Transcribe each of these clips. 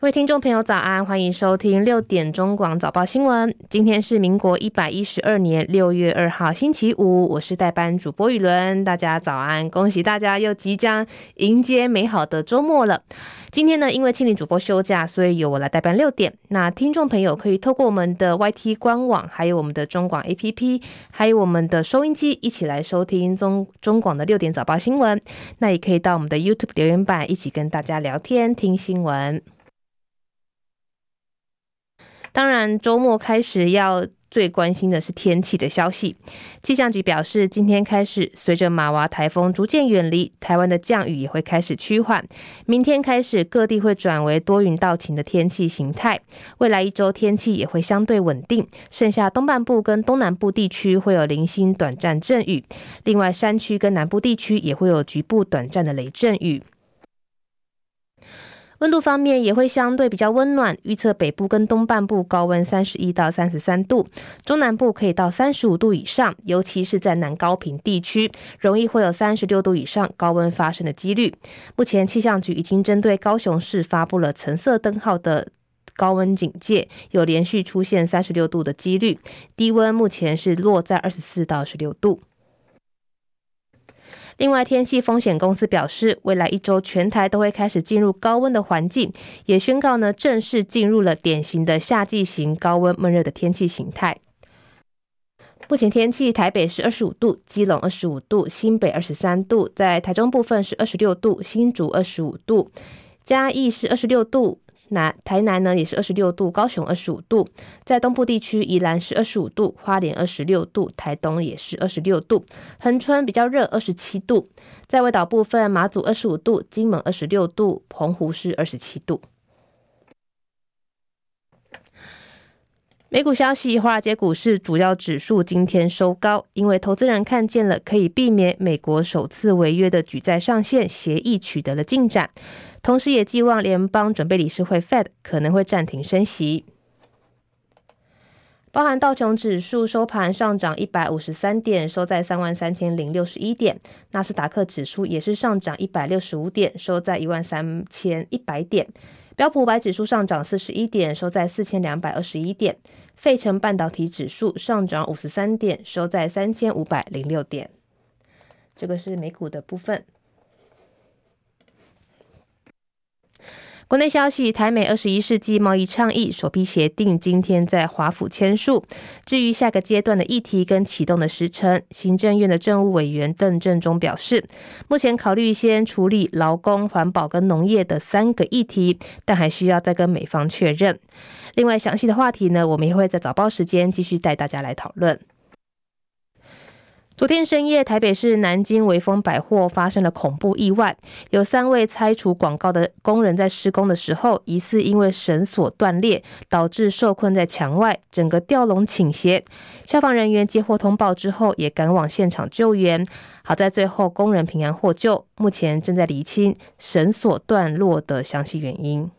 各位听众朋友，早安！欢迎收听六点中广早报新闻。今天是民国一百一十二年六月二号，星期五。我是代班主播雨伦，大家早安！恭喜大家又即将迎接美好的周末了。今天呢，因为庆龄主播休假，所以由我来代班六点。那听众朋友可以透过我们的 YT 官网，还有我们的中广 APP，还有我们的收音机，一起来收听中中广的六点早报新闻。那也可以到我们的 YouTube 留言板，一起跟大家聊天听新闻。当然，周末开始要最关心的是天气的消息。气象局表示，今天开始，随着马娃台风逐渐远离，台湾的降雨也会开始趋缓。明天开始，各地会转为多云到晴的天气形态。未来一周天气也会相对稳定，剩下东半部跟东南部地区会有零星短暂阵雨，另外山区跟南部地区也会有局部短暂的雷阵雨。温度方面也会相对比较温暖，预测北部跟东半部高温三十一到三十三度，中南部可以到三十五度以上，尤其是在南高屏地区，容易会有三十六度以上高温发生的几率。目前气象局已经针对高雄市发布了橙色灯号的高温警戒，有连续出现三十六度的几率，低温目前是落在二十四到十六度。另外，天气风险公司表示，未来一周全台都会开始进入高温的环境，也宣告呢正式进入了典型的夏季型高温闷热的天气形态。目前天气，台北是二十五度，基隆二十五度，新北二十三度，在台中部分是二十六度，新竹二十五度，嘉义是二十六度。南台南呢也是二十六度，高雄二十五度，在东部地区宜兰是二十五度，花莲二十六度，台东也是二十六度，恒春比较热二十七度，在外岛部分马祖二十五度，金门二十六度，澎湖是二十七度。美股消息，华尔街股市主要指数今天收高，因为投资人看见了可以避免美国首次违约的举债上限协议取得了进展。同时，也寄望联邦准备理事会 Fed 可能会暂停升息。包含道琼指数收盘上涨一百五十三点，收在三万三千零六十一点；纳斯达克指数也是上涨一百六十五点，收在一万三千一百点；标普五百指数上涨四十一点，收在四千两百二十一点；费城半导体指数上涨五十三点，收在三千五百零六点。这个是美股的部分。国内消息，台美二十一世纪贸易倡议首批协定今天在华府签署。至于下个阶段的议题跟启动的时程，行政院的政务委员邓正中表示，目前考虑先处理劳工、环保跟农业的三个议题，但还需要再跟美方确认。另外，详细的话题呢，我们也会在早报时间继续带大家来讨论。昨天深夜，台北市南京微风百货发生了恐怖意外，有三位拆除广告的工人在施工的时候，疑似因为绳索断裂，导致受困在墙外，整个吊笼倾斜。消防人员接获通报之后，也赶往现场救援。好在最后工人平安获救，目前正在厘清绳索断落的详细原因。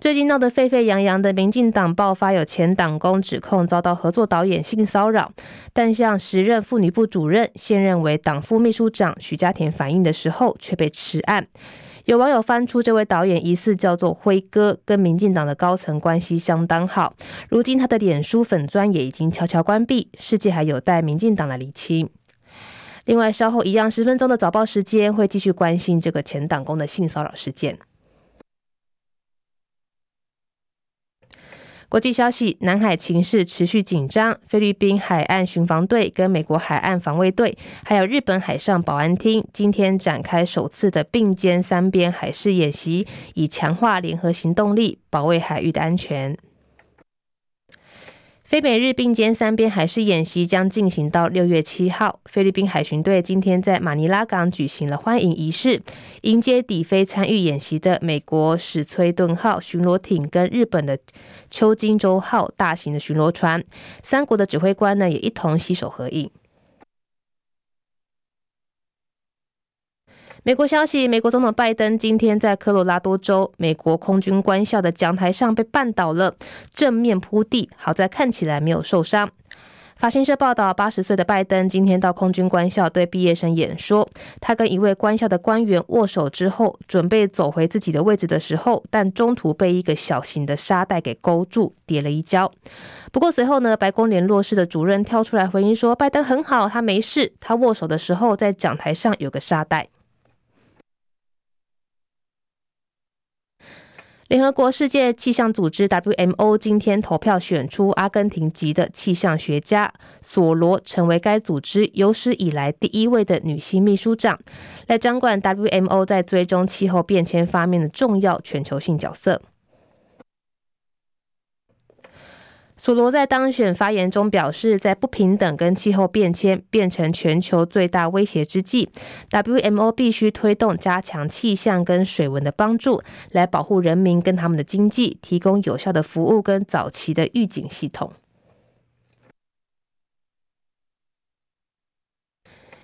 最近闹得沸沸扬扬的民进党爆发有前党工指控遭到合作导演性骚扰，但向时任妇女部主任、现任为党副秘书长许家田反映的时候却被迟案。有网友翻出这位导演疑似叫做辉哥，跟民进党的高层关系相当好。如今他的脸书粉专也已经悄悄关闭，事件还有待民进党来厘清。另外，稍后一样十分钟的早报时间会继续关心这个前党工的性骚扰事件。国际消息：南海情势持续紧张，菲律宾海岸巡防队跟美国海岸防卫队，还有日本海上保安厅，今天展开首次的并肩三边海事演习，以强化联合行动力，保卫海域的安全。非美日并肩三边海事演习将进行到六月七号。菲律宾海巡队今天在马尼拉港举行了欢迎仪式，迎接底菲参与演习的美国史崔顿号巡逻艇跟日本的秋津洲号大型的巡逻船。三国的指挥官呢也一同携手合影。美国消息：美国总统拜登今天在科罗拉多州美国空军官校的讲台上被绊倒了，正面铺地，好在看起来没有受伤。法新社报道，八十岁的拜登今天到空军官校对毕业生演说。他跟一位官校的官员握手之后，准备走回自己的位置的时候，但中途被一个小型的沙袋给勾住，跌了一跤。不过随后呢，白宫联络室的主任跳出来回应说，拜登很好，他没事。他握手的时候在讲台上有个沙袋。联合国世界气象组织 WMO 今天投票选出阿根廷籍的气象学家索罗，成为该组织有史以来第一位的女性秘书长，来掌管 WMO 在追踪气候变迁方面的重要全球性角色。索罗在当选发言中表示，在不平等跟气候变迁变成全球最大威胁之际，WMO 必须推动加强气象跟水文的帮助，来保护人民跟他们的经济，提供有效的服务跟早期的预警系统。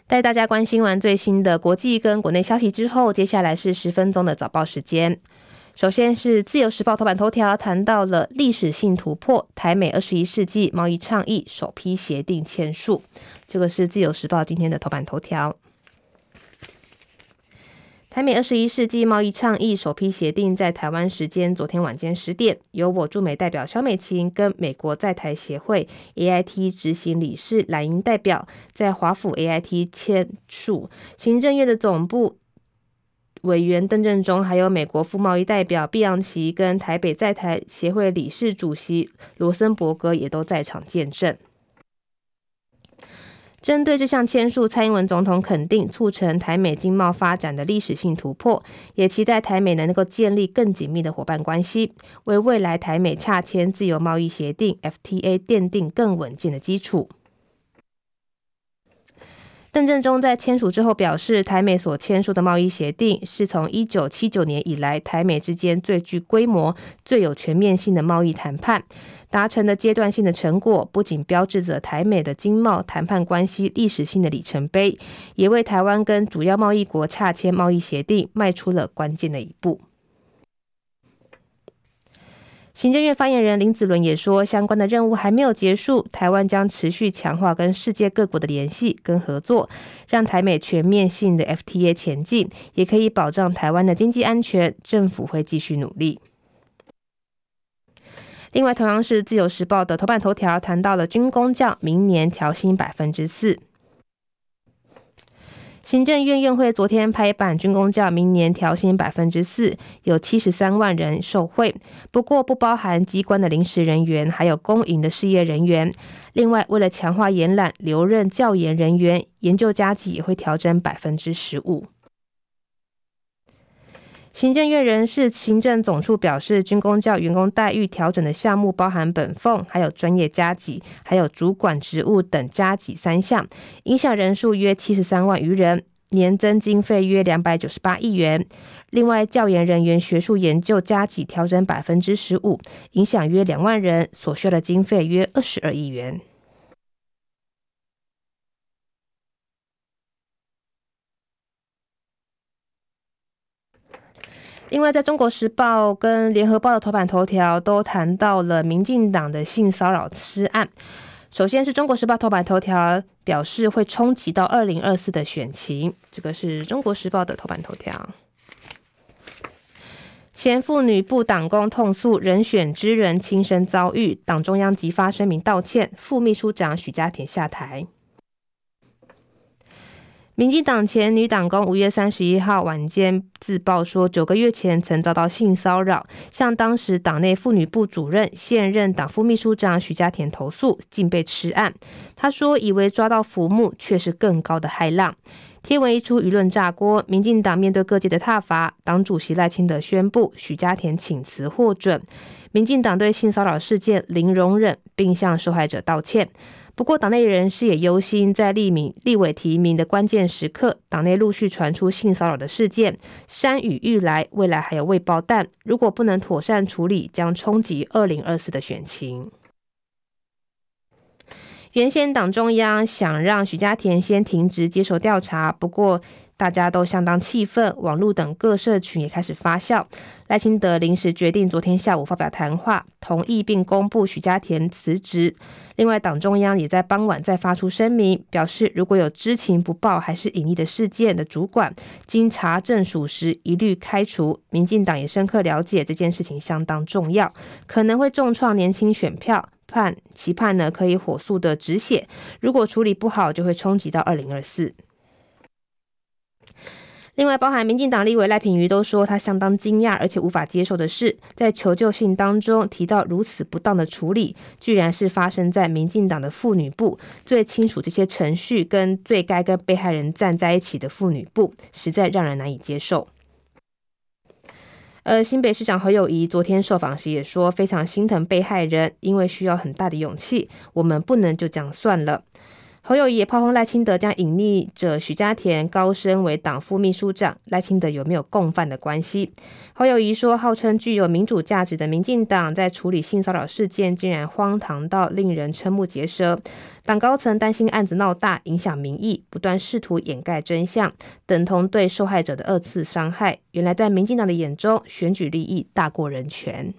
带大家关心完最新的国际跟国内消息之后，接下来是十分钟的早报时间。首先是《自由时报》头版头条谈到了历史性突破，台美二十一世纪贸易倡议首批协定签署。这个是《自由时报》今天的头版头条。台美二十一世纪贸易倡议首批协定在台湾时间昨天晚间十点，由我驻美代表萧美琴跟美国在台协会 AIT 执行理事蓝营代表在华府 AIT 签署，行政院的总部。委员邓正中，还有美国副贸易代表毕扬奇跟台北在台协会理事主席罗森伯格也都在场见证。针对这项签署，蔡英文总统肯定促成台美经贸发展的历史性突破，也期待台美能够建立更紧密的伙伴关系，为未来台美洽签自由贸易协定 FTA 奠定更稳健的基础。邓正中在签署之后表示，台美所签署的贸易协定是从一九七九年以来台美之间最具规模、最有全面性的贸易谈判达成的阶段性的成果，不仅标志着台美的经贸谈判关系历史性的里程碑，也为台湾跟主要贸易国洽签贸易协定迈出了关键的一步。行政院发言人林子伦也说，相关的任务还没有结束，台湾将持续强化跟世界各国的联系跟合作，让台美全面性的 FTA 前进，也可以保障台湾的经济安全。政府会继续努力。另外，同样是自由时报的头版头条谈到了军工教明年调薪百分之四。行政院院会昨天拍板，军工教明年调薪百分之四，有七十三万人受惠，不过不包含机关的临时人员，还有公营的事业人员。另外，为了强化延揽留任教研人员，研究加计也会调整百分之十五。行政院人事行政总处表示，军工教员工待遇调整的项目包含本俸，还有专业加级，还有主管职务等加级三项，影响人数约七十三万余人，年增经费约两百九十八亿元。另外，教研人员学术研究加级调整百分之十五，影响约两万人，所需的经费约二十二亿元。另外，在中国时报跟联合报的头版头条都谈到了民进党的性骚扰吃案。首先是中国时报头版头条表示会冲击到二零二四的选情，这个是中国时报的头版头条。前妇女部党工痛诉人选之人亲身遭遇，党中央急发声明道歉，副秘书长许家田下台。民进党前女党工五月三十一号晚间自曝说，九个月前曾遭到性骚扰，向当时党内妇女部主任、现任党副秘书长许家田投诉，竟被吃案。他说：“以为抓到浮木，却是更高的骇浪。”贴文一出，舆论炸锅。民进党面对各界的挞伐，党主席赖清德宣布许家田请辞获准。民进党对性骚扰事件零容忍，并向受害者道歉。不过，党内人士也忧心，在立民立委提名的关键时刻，党内陆续传出性骚扰的事件，山雨欲来，未来还有未爆弹。如果不能妥善处理，将冲击二零二四的选情。原先党中央想让许家田先停职接受调查，不过大家都相当气愤，网络等各社群也开始发酵。赖清德临时决定昨天下午发表谈话，同意并公布许家田辞职。另外，党中央也在傍晚再发出声明，表示如果有知情不报还是隐匿的事件的主管，经查证属实，一律开除。民进党也深刻了解这件事情相当重要，可能会重创年轻选票，盼期盼呢可以火速的止血。如果处理不好，就会冲击到二零二四。另外，包含民进党立委赖品妤都说，他相当惊讶，而且无法接受的是，在求救信当中提到如此不当的处理，居然是发生在民进党的妇女部，最清楚这些程序跟最该跟被害人站在一起的妇女部，实在让人难以接受。而新北市长侯友谊昨天受访时也说，非常心疼被害人，因为需要很大的勇气，我们不能就这样算了。侯友宜也炮轰赖清德将隐匿者许家田高升为党副秘书长，赖清德有没有共犯的关系？侯友宜说，号称具有民主价值的民进党在处理性骚扰事件，竟然荒唐到令人瞠目结舌。党高层担心案子闹大，影响民意，不断试图掩盖真相，等同对受害者的二次伤害。原来在民进党的眼中，选举利益大过人权。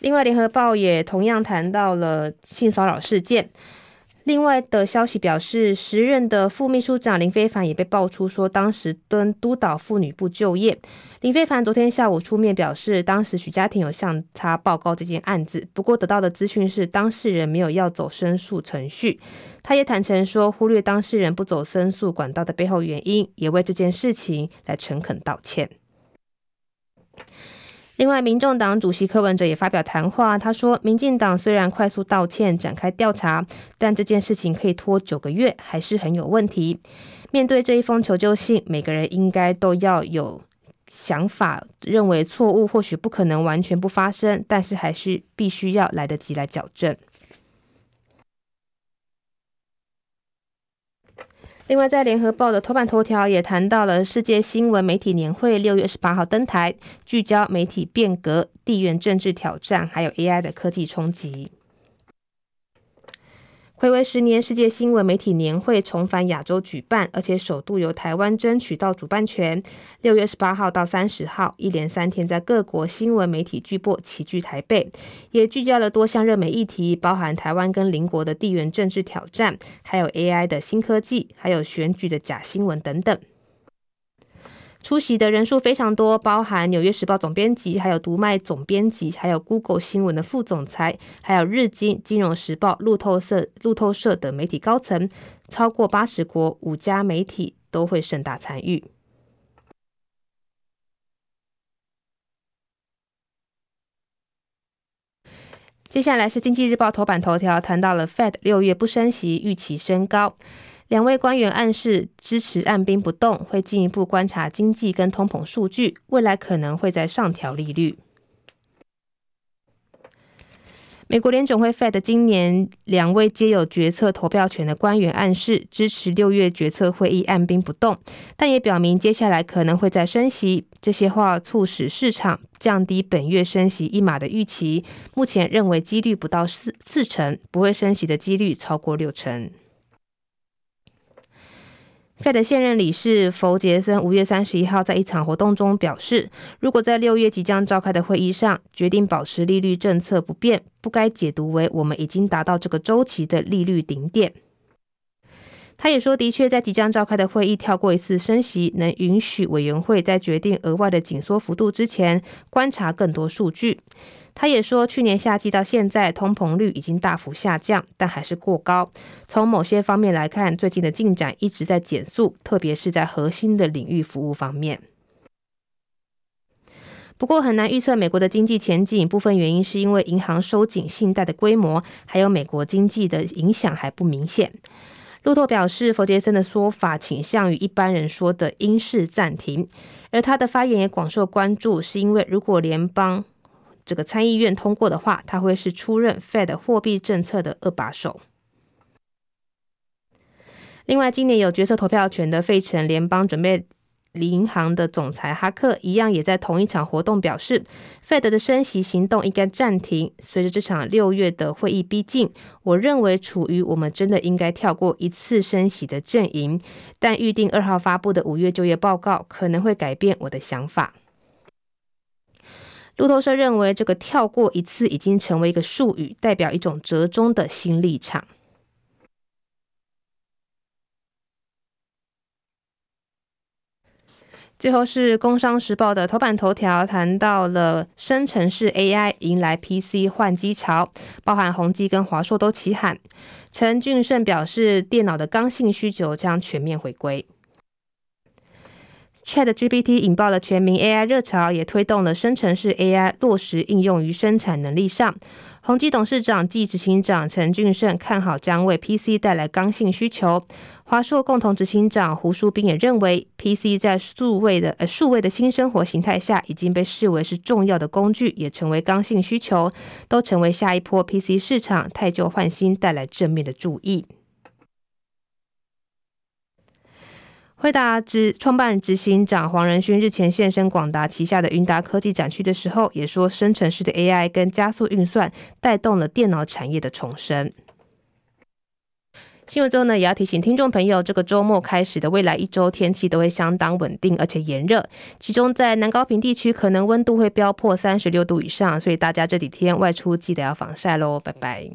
另外，联合报也同样谈到了性骚扰事件。另外的消息表示，时任的副秘书长林非凡也被爆出说，当时跟督导妇女部就业。林非凡昨天下午出面表示，当时许家庭有向他报告这件案子，不过得到的资讯是当事人没有要走申诉程序。他也坦诚说，忽略当事人不走申诉管道的背后原因，也为这件事情来诚恳道歉。另外，民众党主席柯文哲也发表谈话，他说：“民进党虽然快速道歉、展开调查，但这件事情可以拖九个月，还是很有问题。面对这一封求救信，每个人应该都要有想法，认为错误或许不可能完全不发生，但是还是必须要来得及来矫正。”另外，在联合报的头版头条也谈到了世界新闻媒体年会六月二十八号登台，聚焦媒体变革、地缘政治挑战，还有 AI 的科技冲击。暌违十年，世界新闻媒体年会重返亚洲举办，而且首度由台湾争取到主办权。六月十八号到三十号，一连三天，在各国新闻媒体巨播齐聚台北，也聚焦了多项热门议题，包含台湾跟邻国的地缘政治挑战，还有 AI 的新科技，还有选举的假新闻等等。出席的人数非常多，包含《纽约时报》总编辑，还有读卖总编辑，还有 Google 新闻的副总裁，还有日经、金融时报、路透社、路透社等媒体高层，超过八十国五家媒体都会盛大参与。接下来是《经济日报》头版头条，谈到了 Fed 六月不升息，预期升高。两位官员暗示支持按兵不动，会进一步观察经济跟通膨数据，未来可能会再上调利率。美国联总会 Fed 今年两位皆有决策投票权的官员暗示支持六月决策会议按兵不动，但也表明接下来可能会再升息。这些话促使市场降低本月升息一码的预期，目前认为几率不到四四成，不会升息的几率超过六成。Fed 现任理事弗杰森五月三十一号在一场活动中表示，如果在六月即将召开的会议上决定保持利率政策不变，不该解读为我们已经达到这个周期的利率顶点。他也说，的确在即将召开的会议跳过一次升息，能允许委员会在决定额外的紧缩幅度之前观察更多数据。他也说，去年夏季到现在，通膨率已经大幅下降，但还是过高。从某些方面来看，最近的进展一直在减速，特别是在核心的领域服务方面。不过，很难预测美国的经济前景，部分原因是因为银行收紧信贷的规模，还有美国经济的影响还不明显。路透表示，弗杰森的说法倾向于一般人说的鹰式暂停，而他的发言也广受关注，是因为如果联邦这个参议院通过的话，他会是出任 Fed 货币政策的二把手。另外，今年有决策投票权的费城联邦准备银行的总裁哈克一样，也在同一场活动表示，Fed 的升息行动应该暂停。随着这场六月的会议逼近，我认为处于我们真的应该跳过一次升息的阵营。但预定二号发布的五月就业报告可能会改变我的想法。路透社认为，这个跳过一次已经成为一个术语，代表一种折中的新立场。最后是《工商时报》的头版头条，谈到了生成式 AI 迎来 PC 换机潮，包含宏碁跟华硕都齐喊。陈俊盛表示，电脑的刚性需求将全面回归。ChatGPT 引爆了全民 AI 热潮，也推动了生成式 AI 落实应用于生产能力上。宏碁董事长暨执行长陈俊盛看好将为 PC 带来刚性需求。华硕共同执行长胡书斌也认为，PC 在数位的呃数位的新生活形态下，已经被视为是重要的工具，也成为刚性需求，都成为下一波 PC 市场汰旧换新带来正面的注意。惠达执创办人执行长黄仁勋日前现身广达旗下的云达科技展区的时候，也说生成式的 AI 跟加速运算带动了电脑产业的重生。新闻之后呢，也要提醒听众朋友，这个周末开始的未来一周天气都会相当稳定，而且炎热，其中在南高屏地区可能温度会飙破三十六度以上，所以大家这几天外出记得要防晒喽，拜拜。